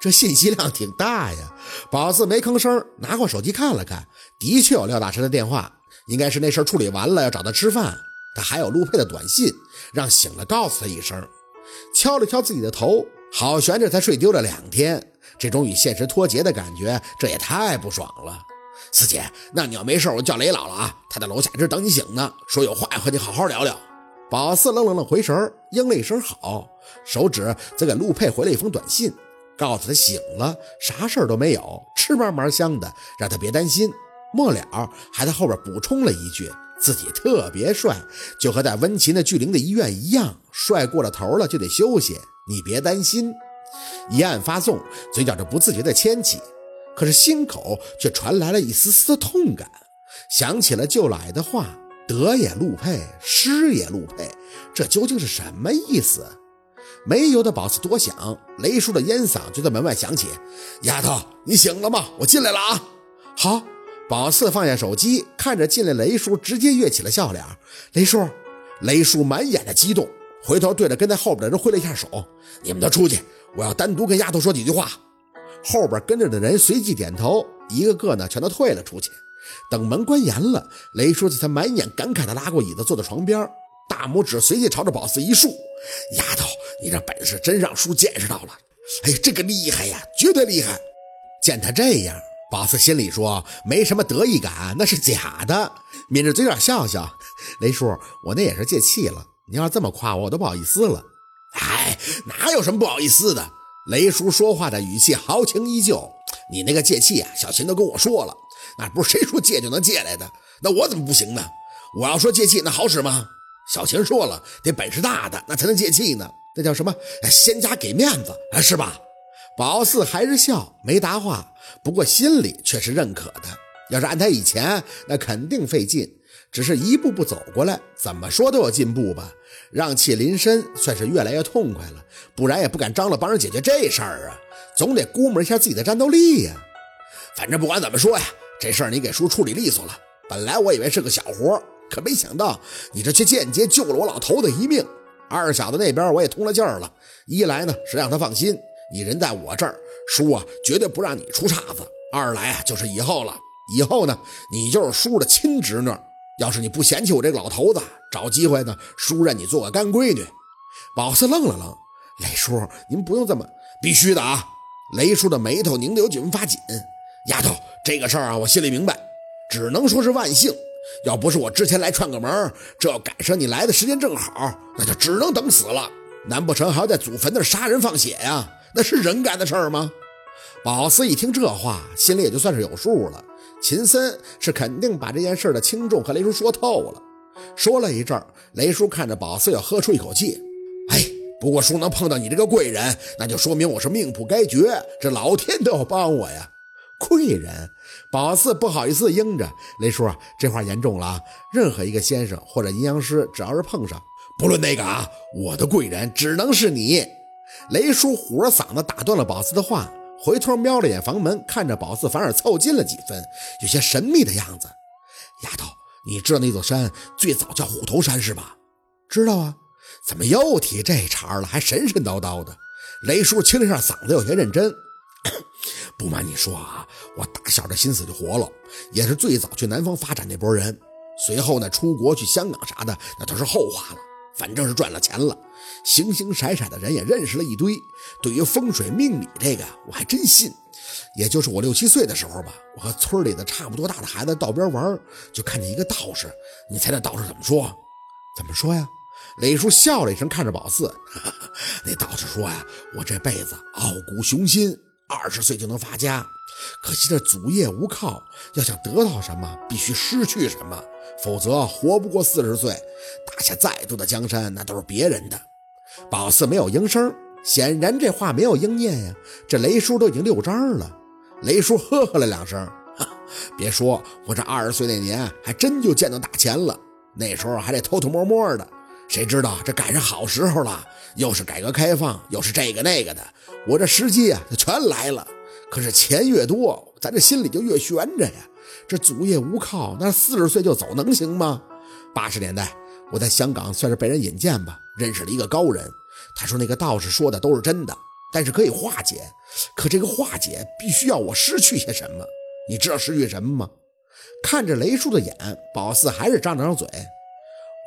这信息量挺大呀。宝四没吭声，拿过手机看了看，的确有廖大神的电话，应该是那事处理完了要找他吃饭。他还有陆佩的短信，让醒了告诉他一声。敲了敲自己的头，好悬着才睡丢了两天，这种与现实脱节的感觉，这也太不爽了。四姐，那你要没事，我叫雷姥姥啊，她在楼下这等你醒呢，说有话要和你好好聊聊。宝四愣愣愣回神，应了一声好，手指则给陆佩回了一封短信，告诉他醒了，啥事儿都没有，吃嘛嘛香的，让他别担心。末了还在后边补充了一句。自己特别帅，就和在温琴的巨灵的医院一样，帅过了头了就得休息。你别担心。一按发送，嘴角就不自觉的牵起，可是心口却传来了一丝丝的痛感，想起了舅老爷的话：得也陆配，失也陆配，这究竟是什么意思？没由得宝四多想，雷叔的烟嗓就在门外响起：“丫头，你醒了吗？我进来了啊。”好。宝四放下手机，看着进来雷叔，直接跃起了笑脸。雷叔，雷叔满眼的激动，回头对着跟在后边的人挥了一下手：“你们都出去，我要单独跟丫头说几句话。”后边跟着的人随即点头，一个个呢全都退了出去。等门关严了，雷叔这才满眼感慨的拉过椅子坐在床边，大拇指随即朝着宝四一竖：“丫头，你这本事真让叔见识到了！哎，这个厉害呀，绝对厉害！”见他这样。宝四心里说：“没什么得意感，那是假的。”抿着嘴角笑笑：“雷叔，我那也是借气了。你要这么夸我，我都不好意思了。”哎，哪有什么不好意思的？雷叔说话的语气豪情依旧：“你那个借气啊，小琴都跟我说了，那不是谁说借就能借来的。那我怎么不行呢？我要说借气，那好使吗？小琴说了，得本事大的那才能借气呢。那叫什么？仙家给面子啊，是吧？”宝四还是笑，没答话。不过心里却是认可的。要是按他以前，那肯定费劲。只是一步步走过来，怎么说都有进步吧。让气临身，算是越来越痛快了。不然也不敢张罗帮人解决这事儿啊，总得估摸一下自己的战斗力呀。反正不管怎么说呀，这事儿你给叔处理利索了。本来我以为是个小活，可没想到你这却间接救了我老头子一命。二小子那边我也通了劲儿了，一来呢是让他放心。你人在我这儿，叔啊，绝对不让你出岔子。二来啊，就是以后了，以后呢，你就是叔的亲侄女。要是你不嫌弃我这个老头子，找机会呢，叔认你做个干闺女。宝四愣了愣，雷叔，您不用这么，必须的啊！雷叔的眉头拧得有几分发紧。丫头，这个事儿啊，我心里明白，只能说是万幸。要不是我之前来串个门，这要赶上你来的时间正好，那就只能等死了。难不成还要在祖坟那杀人放血呀？那是人干的事儿吗？宝四一听这话，心里也就算是有数了。秦森是肯定把这件事的轻重和雷叔说透了。说了一阵，雷叔看着宝四，要喝出一口气。哎，不过叔能碰到你这个贵人，那就说明我是命不该绝，这老天都要帮我呀。贵人，宝四不好意思应着。雷叔，这话严重了啊！任何一个先生或者阴阳师，只要是碰上，不论那个啊，我的贵人只能是你。雷叔虎着嗓子打断了宝四的话，回头瞄了眼房门，看着宝四，反而凑近了几分，有些神秘的样子。丫头，你知道那座山最早叫虎头山是吧？知道啊，怎么又提这茬了？还神神叨叨的。雷叔清了下嗓子，有些认真。不瞒你说啊，我打小的心思就活了，也是最早去南方发展那波人。随后呢，出国去香港啥的，那都是后话了。反正是赚了钱了，形形色色的人也认识了一堆。对于风水命理这个，我还真信。也就是我六七岁的时候吧，我和村里的差不多大的孩子道边玩，就看见一个道士。你猜那道士怎么说？怎么说呀？雷叔笑了一声，看着宝四，那道士说呀：“我这辈子傲骨雄心，二十岁就能发家。可惜这祖业无靠，要想得到什么，必须失去什么。”否则活不过四十岁，打下再多的江山，那都是别人的。宝四没有应声，显然这话没有应验呀。这雷叔都已经六张了。雷叔呵呵了两声，别说，我这二十岁那年还真就见到大钱了。那时候还得偷偷摸摸的，谁知道这赶上好时候了，又是改革开放，又是这个那个的，我这时机啊就全来了。可是钱越多，咱这心里就越悬着呀。这祖业无靠，那四十岁就走能行吗？八十年代，我在香港算是被人引荐吧，认识了一个高人。他说那个道士说的都是真的，但是可以化解。可这个化解必须要我失去些什么？你知道失去什么吗？看着雷叔的眼，宝四还是张了张嘴。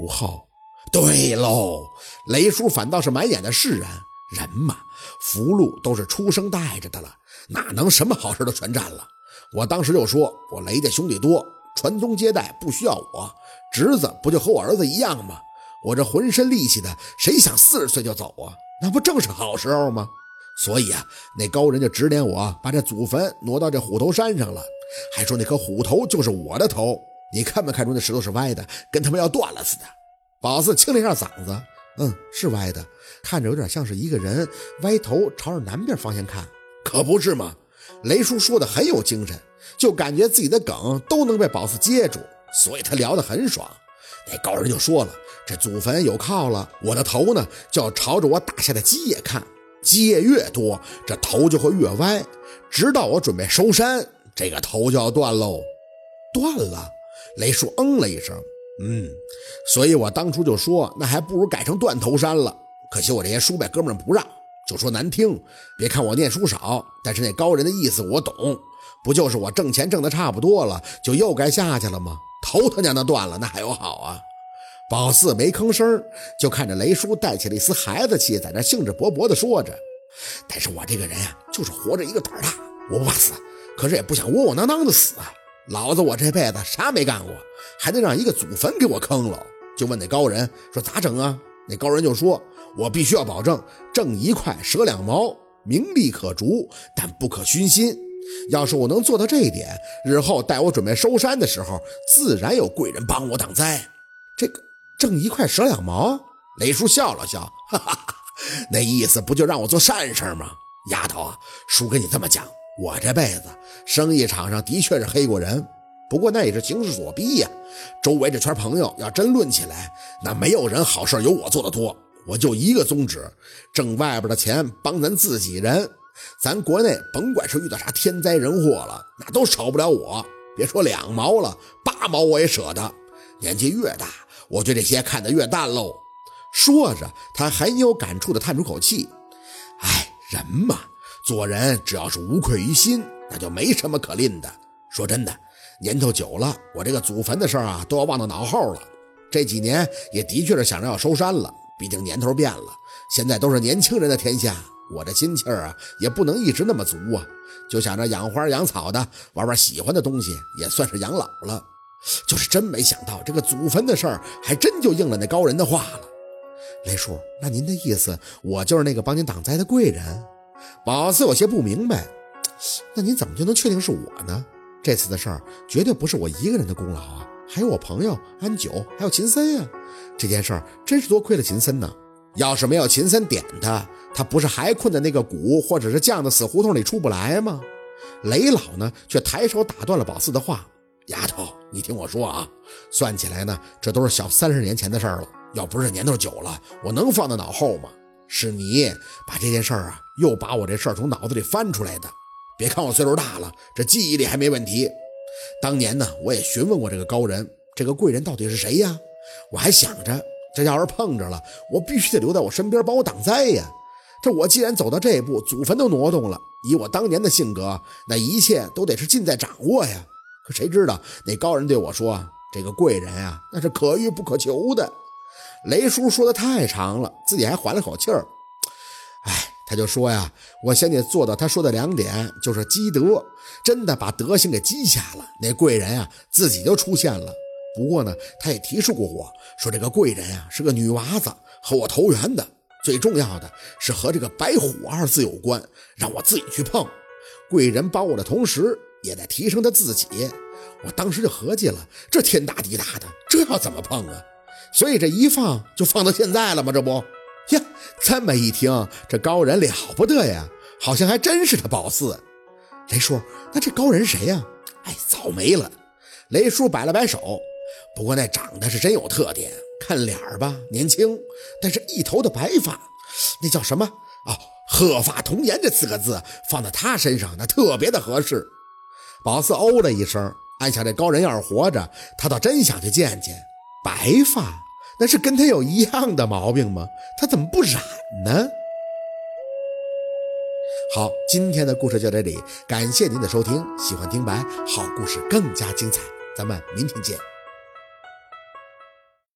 吴昊，对喽，雷叔反倒是满眼的释然。人嘛，福禄都是出生带着的了，哪能什么好事都全占了？我当时就说，我雷家兄弟多，传宗接代不需要我，侄子不就和我儿子一样吗？我这浑身力气的，谁想四十岁就走啊？那不正是好时候吗？所以啊，那高人就指点我把这祖坟挪到这虎头山上了，还说那颗虎头就是我的头。你看没看出那石头是歪的，跟他们要断了似的？宝四清了一下嗓子，嗯，是歪的，看着有点像是一个人歪头朝着南边方向看，可不是吗？雷叔说的很有精神，就感觉自己的梗都能被宝四接住，所以他聊得很爽。那高人就说了，这祖坟有靠了，我的头呢就要朝着我打下的基业看，基业越多，这头就会越歪，直到我准备收山，这个头就要断喽。断了。雷叔嗯了一声，嗯，所以我当初就说，那还不如改成断头山了。可惜我这些叔伯哥们不让，就说难听。别看我念书少，但是那高人的意思我懂。不就是我挣钱挣的差不多了，就又该下去了吗？头他娘的断了，那还有好啊？宝四没吭声，就看着雷叔带起了一丝孩子气，在那兴致勃勃地说着。但是我这个人啊，就是活着一个胆大，我不怕死，可是也不想窝窝囊囊的死啊。老子我这辈子啥没干过，还得让一个祖坟给我坑了？就问那高人说咋整啊？那高人就说：“我必须要保证挣一块舍两毛，名利可逐，但不可熏心。要是我能做到这一点，日后待我准备收山的时候，自然有贵人帮我挡灾。”这个挣一块舍两毛，雷叔笑了笑，哈哈哈，那意思不就让我做善事吗？丫头啊，叔跟你这么讲。我这辈子生意场上的确是黑过人，不过那也是形势所逼呀。周围这圈朋友要真论起来，那没有人好事有我做的多。我就一个宗旨，挣外边的钱帮咱自己人。咱国内甭管是遇到啥天灾人祸了，那都少不了我。别说两毛了，八毛我也舍得。年纪越大，我对这些看得越淡喽。说着，他很有感触地叹出口气：“哎，人嘛。”做人只要是无愧于心，那就没什么可吝的。说真的，年头久了，我这个祖坟的事儿啊，都要忘到脑后了。这几年也的确是想着要收山了，毕竟年头变了，现在都是年轻人的天下，我这心气儿啊，也不能一直那么足啊。就想着养花养草的，玩玩喜欢的东西，也算是养老了。就是真没想到，这个祖坟的事儿，还真就应了那高人的话了。雷叔，那您的意思，我就是那个帮您挡灾的贵人？宝四有些不明白，那您怎么就能确定是我呢？这次的事儿绝对不是我一个人的功劳啊，还有我朋友安九，还有秦森呀。这件事儿真是多亏了秦森呢。要是没有秦森点他，他不是还困在那个谷或者是酱的死胡同里出不来吗？雷老呢，却抬手打断了宝四的话：“丫头，你听我说啊，算起来呢，这都是小三十年前的事儿了。要不是年头久了，我能放在脑后吗？”是你把这件事儿啊，又把我这事儿从脑子里翻出来的。别看我岁数大了，这记忆力还没问题。当年呢，我也询问过这个高人，这个贵人到底是谁呀？我还想着，这要是碰着了，我必须得留在我身边帮我挡灾呀。这我既然走到这一步，祖坟都挪动了，以我当年的性格，那一切都得是尽在掌握呀。可谁知道那高人对我说，这个贵人啊，那是可遇不可求的。雷叔说的太长了，自己还缓了口气儿。他就说呀，我先得做到他说的两点，就是积德，真的把德行给积下了，那贵人啊自己就出现了。不过呢，他也提示过我说，这个贵人啊是个女娃子，和我投缘的。最重要的是和这个白虎二字有关，让我自己去碰。贵人帮我的同时，也在提升他自己。我当时就合计了，这天大地大的，这要怎么碰啊？所以这一放就放到现在了吗？这不呀，这么一听，这高人了不得呀，好像还真是他宝四。雷叔，那这高人谁呀？哎，早没了。雷叔摆了摆手，不过那长得是真有特点，看脸儿吧，年轻，但是一头的白发，那叫什么？哦，鹤发童颜这四个字放在他身上，那特别的合适。宝四哦了一声，按下这高人要是活着，他倒真想去见见。白发，那是跟他有一样的毛病吗？他怎么不染呢？好，今天的故事就到这里，感谢您的收听。喜欢听白，好故事更加精彩，咱们明天见。